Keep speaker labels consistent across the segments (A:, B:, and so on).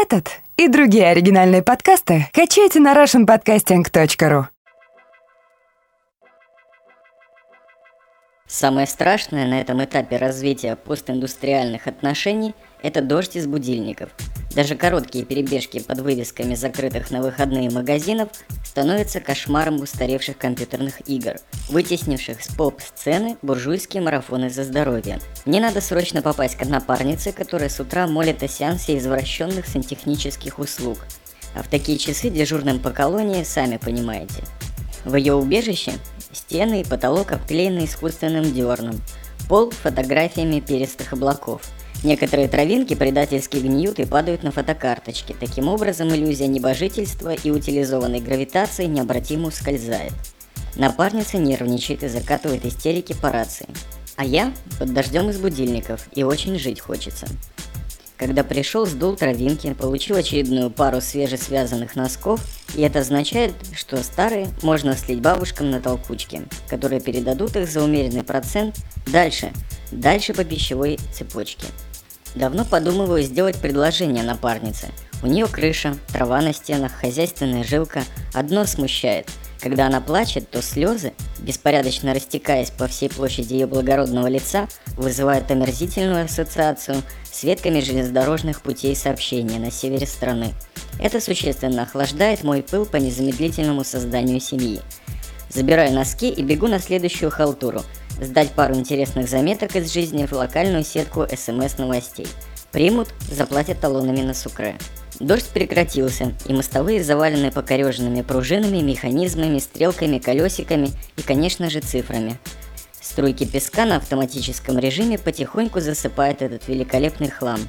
A: Этот и другие оригинальные подкасты качайте на russianpodcasting.ru.
B: Самое страшное на этом этапе развития постиндустриальных отношений – это дождь из будильников. Даже короткие перебежки под вывесками закрытых на выходные магазинов становятся кошмаром устаревших компьютерных игр, вытеснивших с поп-сцены буржуйские марафоны за здоровье. Мне надо срочно попасть к однопарнице, которая с утра молит о сеансе извращенных сантехнических услуг. А в такие часы дежурным по колонии, сами понимаете. В ее убежище стены и потолок обклеены искусственным дерном, пол фотографиями перистых облаков – Некоторые травинки предательски гниют и падают на фотокарточки. Таким образом, иллюзия небожительства и утилизованной гравитации необратимо ускользает. Напарница нервничает и закатывает истерики по рации. А я под дождем из будильников, и очень жить хочется. Когда пришел, сдул травинки, получил очередную пару свежесвязанных носков, и это означает, что старые можно слить бабушкам на толкучке, которые передадут их за умеренный процент дальше, дальше по пищевой цепочке. Давно подумываю сделать предложение напарнице. У нее крыша, трава на стенах, хозяйственная жилка. Одно смущает. Когда она плачет, то слезы, беспорядочно растекаясь по всей площади ее благородного лица, вызывают омерзительную ассоциацию с ветками железнодорожных путей сообщения на севере страны. Это существенно охлаждает мой пыл по незамедлительному созданию семьи. Забираю носки и бегу на следующую халтуру – сдать пару интересных заметок из жизни в локальную сетку СМС-новостей. Примут, заплатят талонами на сукре. Дождь прекратился, и мостовые завалены покореженными пружинами, механизмами, стрелками, колесиками и, конечно же, цифрами. Струйки песка на автоматическом режиме потихоньку засыпают этот великолепный хлам.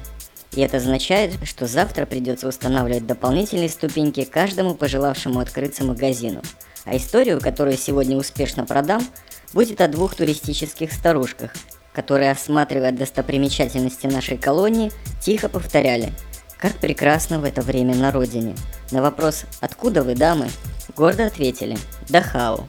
B: И это означает, что завтра придется устанавливать дополнительные ступеньки каждому пожелавшему открыться магазину. А историю, которую сегодня успешно продам, будет о двух туристических старушках, которые, осматривая достопримечательности нашей колонии, тихо повторяли «Как прекрасно в это время на родине». На вопрос «Откуда вы, дамы?» гордо ответили «Дахау».